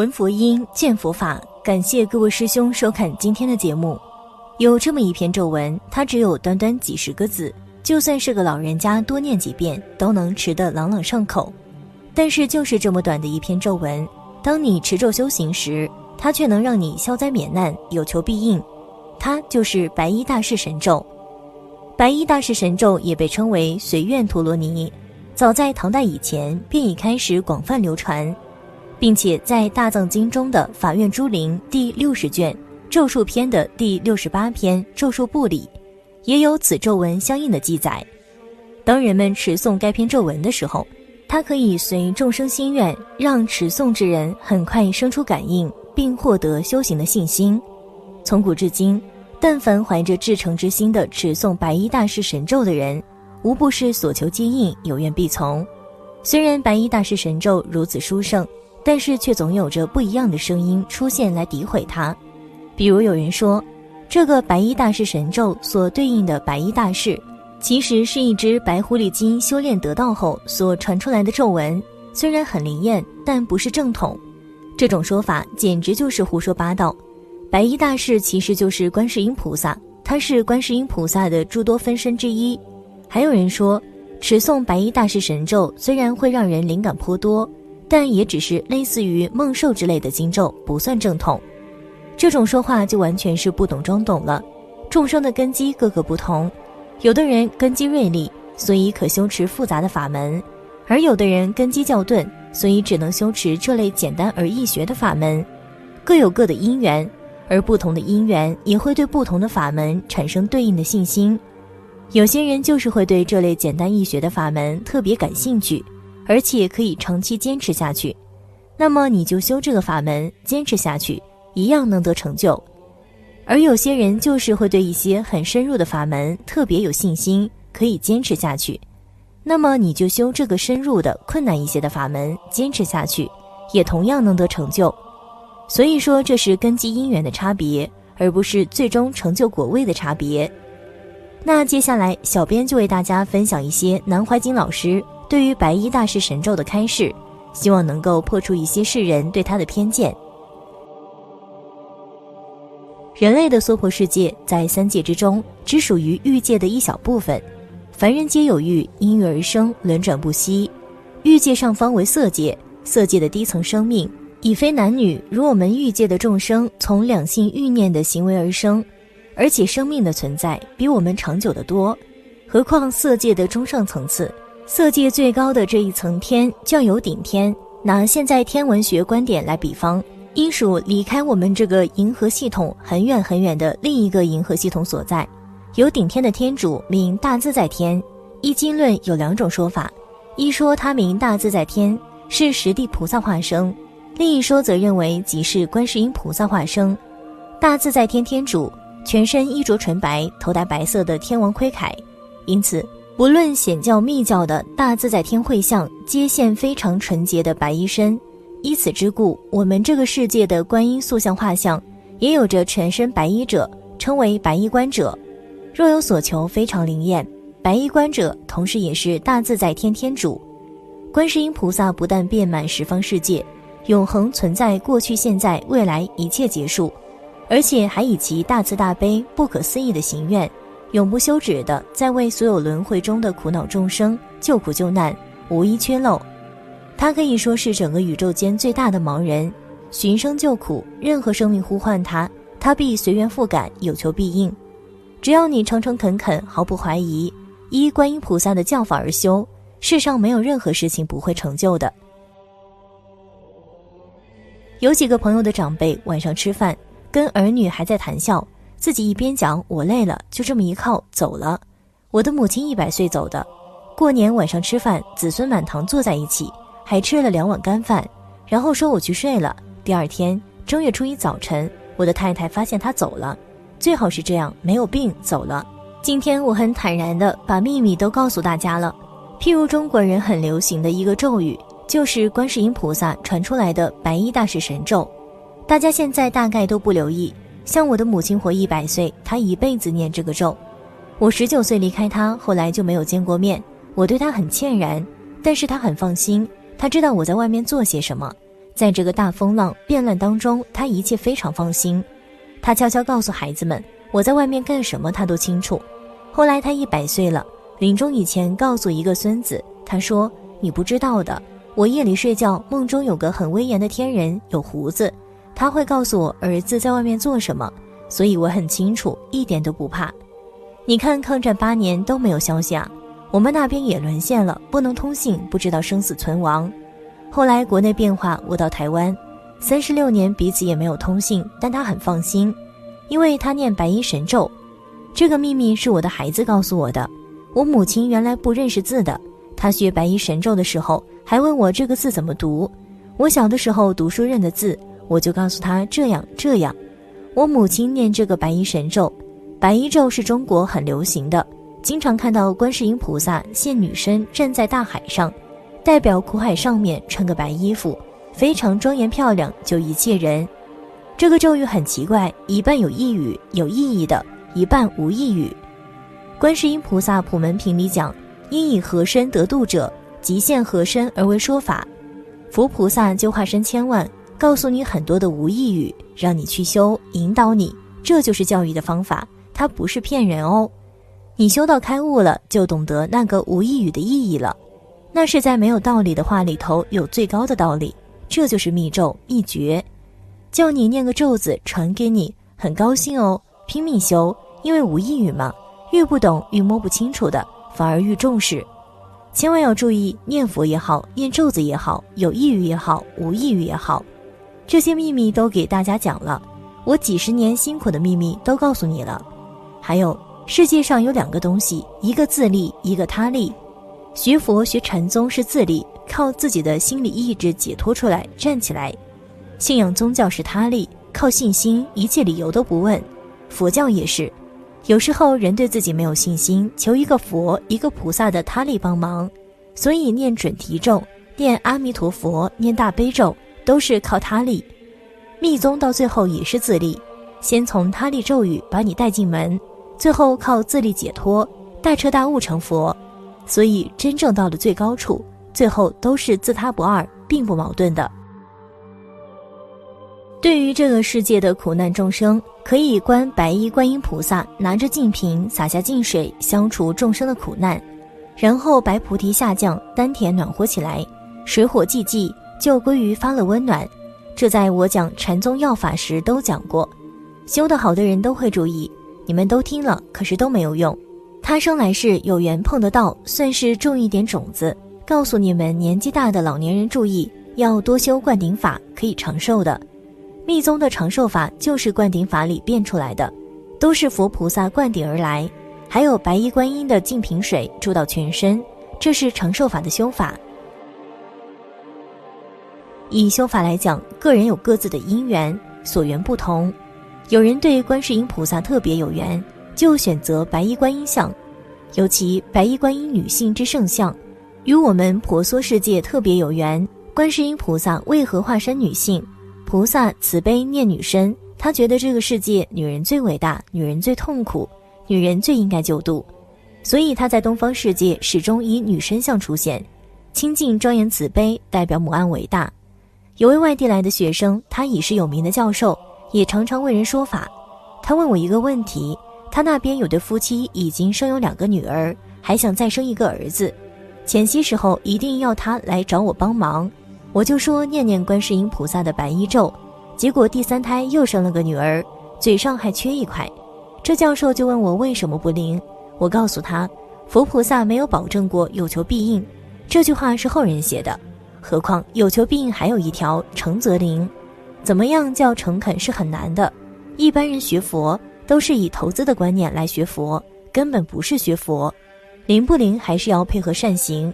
闻佛音，见佛法。感谢各位师兄收看今天的节目。有这么一篇咒文，它只有短短几十个字，就算是个老人家多念几遍，都能持得朗朗上口。但是就是这么短的一篇咒文，当你持咒修行时，它却能让你消灾免难，有求必应。它就是白衣大士神咒。白衣大士神咒也被称为随愿陀罗尼，早在唐代以前便已开始广泛流传。并且在大藏经中的法院珠林第六十卷咒术篇的第六十八篇咒术部里，也有此咒文相应的记载。当人们持诵该篇咒文的时候，它可以随众生心愿，让持诵之人很快生出感应，并获得修行的信心。从古至今，但凡怀着至诚之心的持诵白衣大士神咒的人，无不是所求皆应，有愿必从。虽然白衣大士神咒如此殊胜。但是却总有着不一样的声音出现来诋毁他，比如有人说，这个白衣大士神咒所对应的白衣大士，其实是一只白狐狸精修炼得道后所传出来的咒文，虽然很灵验，但不是正统。这种说法简直就是胡说八道。白衣大士其实就是观世音菩萨，他是观世音菩萨的诸多分身之一。还有人说，持诵白衣大士神咒虽然会让人灵感颇多。但也只是类似于梦兽之类的经咒，不算正统。这种说话就完全是不懂装懂了。众生的根基各个不同，有的人根基锐利，所以可修持复杂的法门；而有的人根基较钝，所以只能修持这类简单而易学的法门。各有各的因缘，而不同的因缘也会对不同的法门产生对应的信心。有些人就是会对这类简单易学的法门特别感兴趣。而且可以长期坚持下去，那么你就修这个法门，坚持下去，一样能得成就。而有些人就是会对一些很深入的法门特别有信心，可以坚持下去，那么你就修这个深入的困难一些的法门，坚持下去，也同样能得成就。所以说，这是根基因缘的差别，而不是最终成就果位的差别。那接下来，小编就为大家分享一些南怀瑾老师。对于白衣大士神咒的开示，希望能够破除一些世人对他的偏见。人类的娑婆世界在三界之中，只属于欲界的一小部分。凡人皆有欲，因欲而生，轮转不息。欲界上方为色界，色界的低层生命已非男女，如我们欲界的众生，从两性欲念的行为而生，而且生命的存在比我们长久的多。何况色界的中上层次。色界最高的这一层天叫有顶天。拿现在天文学观点来比方，应属离开我们这个银河系统很远很远的另一个银河系统所在。有顶天的天主名大自在天。易经论有两种说法：一说他名大自在天，是实地菩萨化生；另一说则认为即是观世音菩萨化生。大自在天天主全身衣着纯白，头戴白色的天王盔铠，因此。不论显教密教的大自在天会像，皆现非常纯洁的白衣身。依此之故，我们这个世界的观音塑像画像，也有着全身白衣者，称为白衣观者。若有所求，非常灵验。白衣观者，同时也是大自在天天主。观世音菩萨不但遍满十方世界，永恒存在，过去、现在、未来一切结束，而且还以其大慈大悲、不可思议的行愿。永不休止的在为所有轮回中的苦恼众生救苦救难，无一缺漏。他可以说是整个宇宙间最大的盲人，寻声救苦，任何生命呼唤他，他必随缘复感，有求必应。只要你诚诚恳恳，毫不怀疑，依观音菩萨的教法而修，世上没有任何事情不会成就的。有几个朋友的长辈晚上吃饭，跟儿女还在谈笑。自己一边讲，我累了，就这么一靠走了。我的母亲一百岁走的。过年晚上吃饭，子孙满堂坐在一起，还吃了两碗干饭，然后说我去睡了。第二天正月初一早晨，我的太太发现他走了，最好是这样，没有病走了。今天我很坦然的把秘密都告诉大家了。譬如中国人很流行的一个咒语，就是观世音菩萨传出来的白衣大士神咒，大家现在大概都不留意。像我的母亲活一百岁，她一辈子念这个咒。我十九岁离开她，后来就没有见过面。我对她很歉然，但是她很放心，她知道我在外面做些什么。在这个大风浪变乱当中，她一切非常放心。她悄悄告诉孩子们，我在外面干什么，她都清楚。后来她一百岁了，临终以前告诉一个孙子，他说：“你不知道的，我夜里睡觉，梦中有个很威严的天人，有胡子，他会告诉我儿子在外面做什么，所以我很清楚，一点都不怕。你看，抗战八年都没有消息啊，我们那边也沦陷了，不能通信，不知道生死存亡。后来国内变化，我到台湾，三十六年彼此也没有通信，但他很放心，因为他念白衣神咒。”这个秘密是我的孩子告诉我的。我母亲原来不认识字的，她学白衣神咒的时候还问我这个字怎么读。我小的时候读书认的字，我就告诉他这样这样。我母亲念这个白衣神咒，白衣咒是中国很流行的，经常看到观世音菩萨现女身站在大海上，代表苦海上面穿个白衣服，非常庄严漂亮，救一切人。这个咒语很奇怪，一半有意语，有意义的。一半无意语。观世音菩萨普门品里讲：因以何身得度者，即现何身而为说法。佛菩萨就化身千万，告诉你很多的无异语，让你去修，引导你。这就是教育的方法，它不是骗人哦。你修到开悟了，就懂得那个无异语的意义了。那是在没有道理的话里头有最高的道理。这就是密咒秘诀，叫你念个咒子传给你，很高兴哦。拼命修，因为无意语嘛，越不懂越摸不清楚的，反而越重视。千万要注意，念佛也好，念咒子也好，有意语也好，无意语也好，这些秘密都给大家讲了。我几十年辛苦的秘密都告诉你了。还有，世界上有两个东西，一个自立，一个他立。学佛学禅宗是自立，靠自己的心理意志解脱出来，站起来；信仰宗教是他立，靠信心，一切理由都不问。佛教也是，有时候人对自己没有信心，求一个佛、一个菩萨的他力帮忙，所以念准提咒、念阿弥陀佛、念大悲咒都是靠他力。密宗到最后也是自立，先从他力咒语把你带进门，最后靠自力解脱，大彻大悟成佛。所以真正到了最高处，最后都是自他不二，并不矛盾的。对于这个世界的苦难众生，可以观白衣观音菩萨拿着净瓶洒下净水，消除众生的苦难，然后白菩提下降，丹田暖和起来，水火既济，就归于发了温暖。这在我讲禅宗要法时都讲过，修得好的人都会注意。你们都听了，可是都没有用。他生来世有缘碰得到，算是种一点种子，告诉你们年纪大的老年人注意，要多修灌顶法，可以长寿的。密宗的长寿法就是灌顶法里变出来的，都是佛菩萨灌顶而来。还有白衣观音的净瓶水注到全身，这是长寿法的修法。以修法来讲，个人有各自的因缘，所缘不同。有人对观世音菩萨特别有缘，就选择白衣观音像，尤其白衣观音女性之圣像，与我们婆娑世界特别有缘。观世音菩萨为何化身女性？菩萨慈悲念女身，他觉得这个世界女人最伟大，女人最痛苦，女人最应该救度，所以他在东方世界始终以女身像出现，清净庄严慈悲，代表母爱伟大。有位外地来的学生，他已是有名的教授，也常常为人说法。他问我一个问题：他那边有对夫妻已经生有两个女儿，还想再生一个儿子，前夕时候一定要他来找我帮忙。我就说念念观世音菩萨的白衣咒，结果第三胎又生了个女儿，嘴上还缺一块。这教授就问我为什么不灵，我告诉他，佛菩萨没有保证过有求必应，这句话是后人写的。何况有求必应还有一条诚则灵，怎么样叫诚恳是很难的。一般人学佛都是以投资的观念来学佛，根本不是学佛。灵不灵还是要配合善行。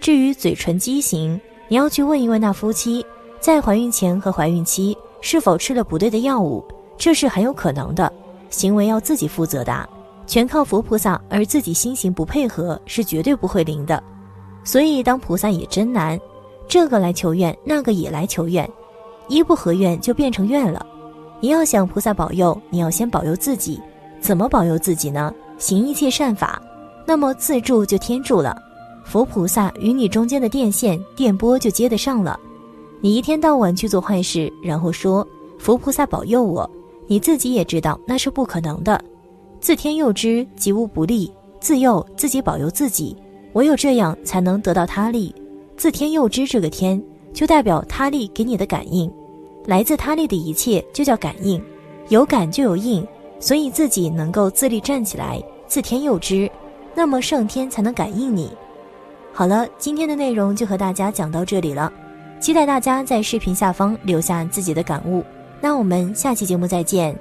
至于嘴唇畸形。你要去问一问那夫妻，在怀孕前和怀孕期是否吃了不对的药物，这是很有可能的。行为要自己负责的，全靠佛菩萨，而自己心行不配合是绝对不会灵的。所以当菩萨也真难，这个来求愿，那个也来求愿，一不合愿就变成愿了。你要想菩萨保佑，你要先保佑自己。怎么保佑自己呢？行一切善法，那么自助就天助了。佛菩萨与你中间的电线电波就接得上了，你一天到晚去做坏事，然后说佛菩萨保佑我，你自己也知道那是不可能的。自天佑之，吉无不利。自佑自己保佑自己，唯有这样才能得到他利。自天佑之这个天，就代表他力给你的感应，来自他力的一切就叫感应。有感就有应，所以自己能够自立站起来，自天佑之，那么上天才能感应你。好了，今天的内容就和大家讲到这里了，期待大家在视频下方留下自己的感悟。那我们下期节目再见。